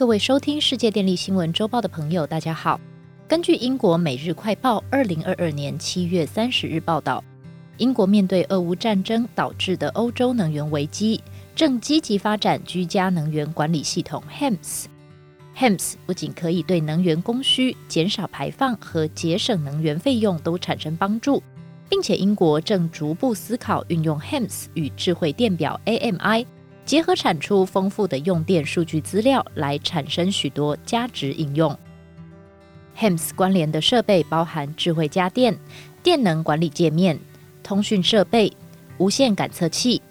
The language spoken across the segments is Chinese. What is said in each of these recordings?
各位收听世界电力新闻周报的朋友，大家好。根据英国《每日快报》二零二二年七月三十日报道，英国面对俄乌战争导致的欧洲能源危机，正积极发展居家能源管理系统 HEMS。HEMS 不仅可以对能源供需、减少排放和节省能源费用都产生帮助，并且英国正逐步思考运用 HEMS 与智慧电表 AMI。结合产出丰富的用电数据资料，来产生许多价值应用。HEMS 关联的设备包含智慧家电、电能管理界面、通讯设备、无线感测器、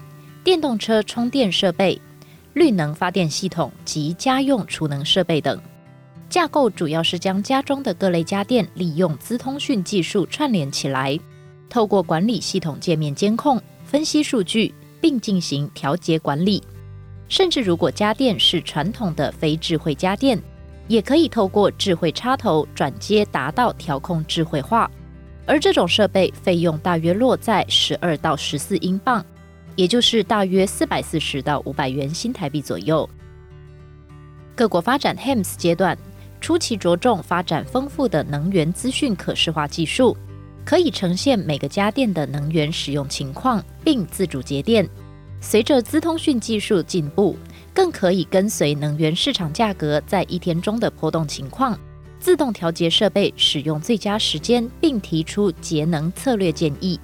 电动车充电设备、绿能发电系统及家用储能设备等。架构主要是将家中的各类家电利用资通讯技术串联起来，透过管理系统界面监控、分析数据。并进行调节管理，甚至如果家电是传统的非智慧家电，也可以透过智慧插头转接达到调控智慧化。而这种设备费用大约落在十二到十四英镑，也就是大约四百四十到五百元新台币左右。各国发展 HEMS 阶段初期着重发展丰富的能源资讯可视化技术。可以呈现每个家电的能源使用情况，并自主节电。随着资通讯技术进步，更可以跟随能源市场价格在一天中的波动情况，自动调节设备使用最佳时间，并提出节能策略建议，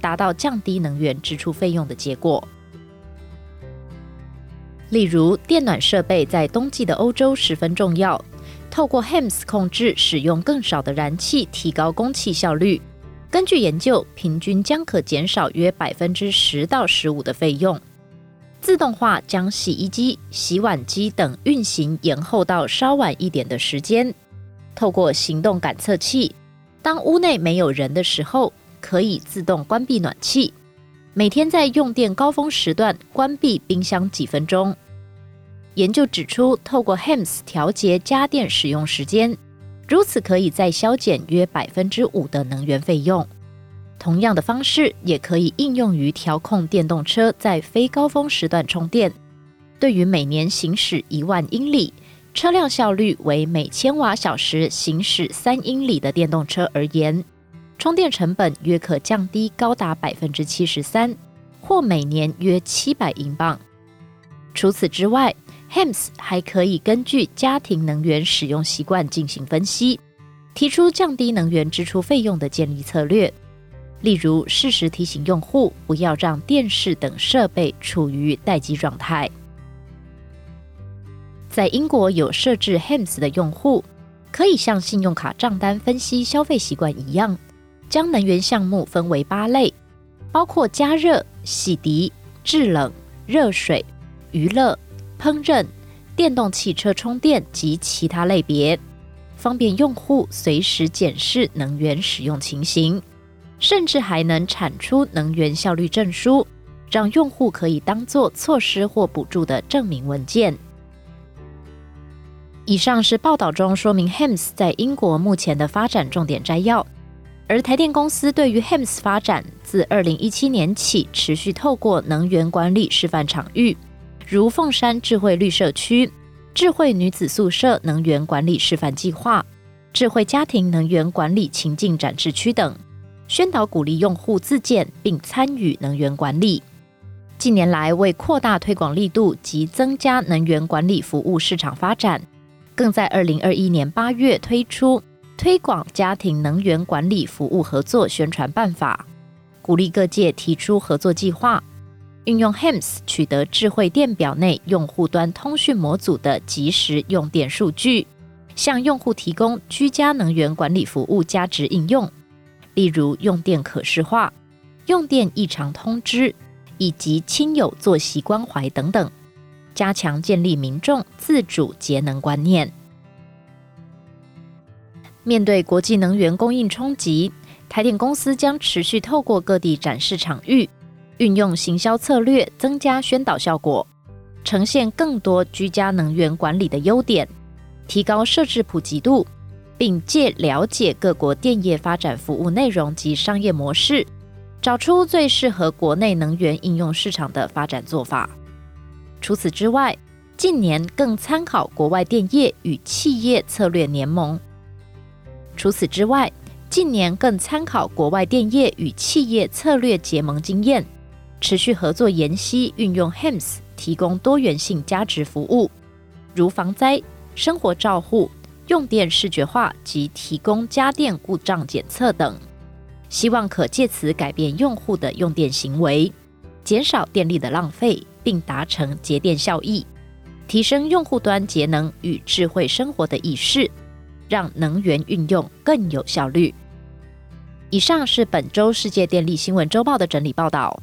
达到降低能源支出费用的结果。例如，电暖设备在冬季的欧洲十分重要，透过 HEMS 控制使用更少的燃气，提高供气效率。根据研究，平均将可减少约百分之十到十五的费用。自动化将洗衣机、洗碗机等运行延后到稍晚一点的时间。透过行动感测器，当屋内没有人的时候，可以自动关闭暖气。每天在用电高峰时段关闭冰箱几分钟。研究指出，透过 HEMS 调节家电使用时间。如此可以再削减约百分之五的能源费用。同样的方式也可以应用于调控电动车在非高峰时段充电。对于每年行驶一万英里、车辆效率为每千瓦小时行驶三英里的电动车而言，充电成本约可降低高达百分之七十三，或每年约七百英镑。除此之外，HEMS 还可以根据家庭能源使用习惯进行分析，提出降低能源支出费用的建立策略。例如，适时提醒用户不要让电视等设备处于待机状态。在英国有设置 HEMS 的用户，可以像信用卡账单分析消费习惯一样，将能源项目分为八类，包括加热、洗涤、制冷、热水、娱乐。烹饪、电动汽车充电及其他类别，方便用户随时检视能源使用情形，甚至还能产出能源效率证书，让用户可以当做措施或补助的证明文件。以上是报道中说明 HEMS 在英国目前的发展重点摘要，而台电公司对于 HEMS 发展，自二零一七年起持续透过能源管理示范场域。如凤山智慧绿社区、智慧女子宿舍能源管理示范计划、智慧家庭能源管理情境展示区等，宣导鼓励用户自建并参与能源管理。近年来，为扩大推广力度及增加能源管理服务市场发展，更在二零二一年八月推出推广家庭能源管理服务合作宣传办法，鼓励各界提出合作计划。运用 HEMS 取得智慧电表内用户端通讯模组的即时用电数据，向用户提供居家能源管理服务价值应用，例如用电可视化、用电异常通知以及亲友作息关怀等等，加强建立民众自主节能观念。面对国际能源供应冲击，台电公司将持续透过各地展示场域。运用行销策略，增加宣导效果，呈现更多居家能源管理的优点，提高设置普及度，并借了解各国电业发展服务内容及商业模式，找出最适合国内能源应用市场的发展做法。除此之外，近年更参考国外电业与企业策略联盟。除此之外，近年更参考国外电业与企业策略结盟经验，持续合作研析运用 HEMS 提供多元性价值服务，如防灾、生活照护、用电视觉化及提供家电故障检测等，希望可借此改变用户的用电行为，减少电力的浪费，并达成节电效益。提升用户端节能与智慧生活的意识，让能源运用更有效率。以上是本周世界电力新闻周报的整理报道。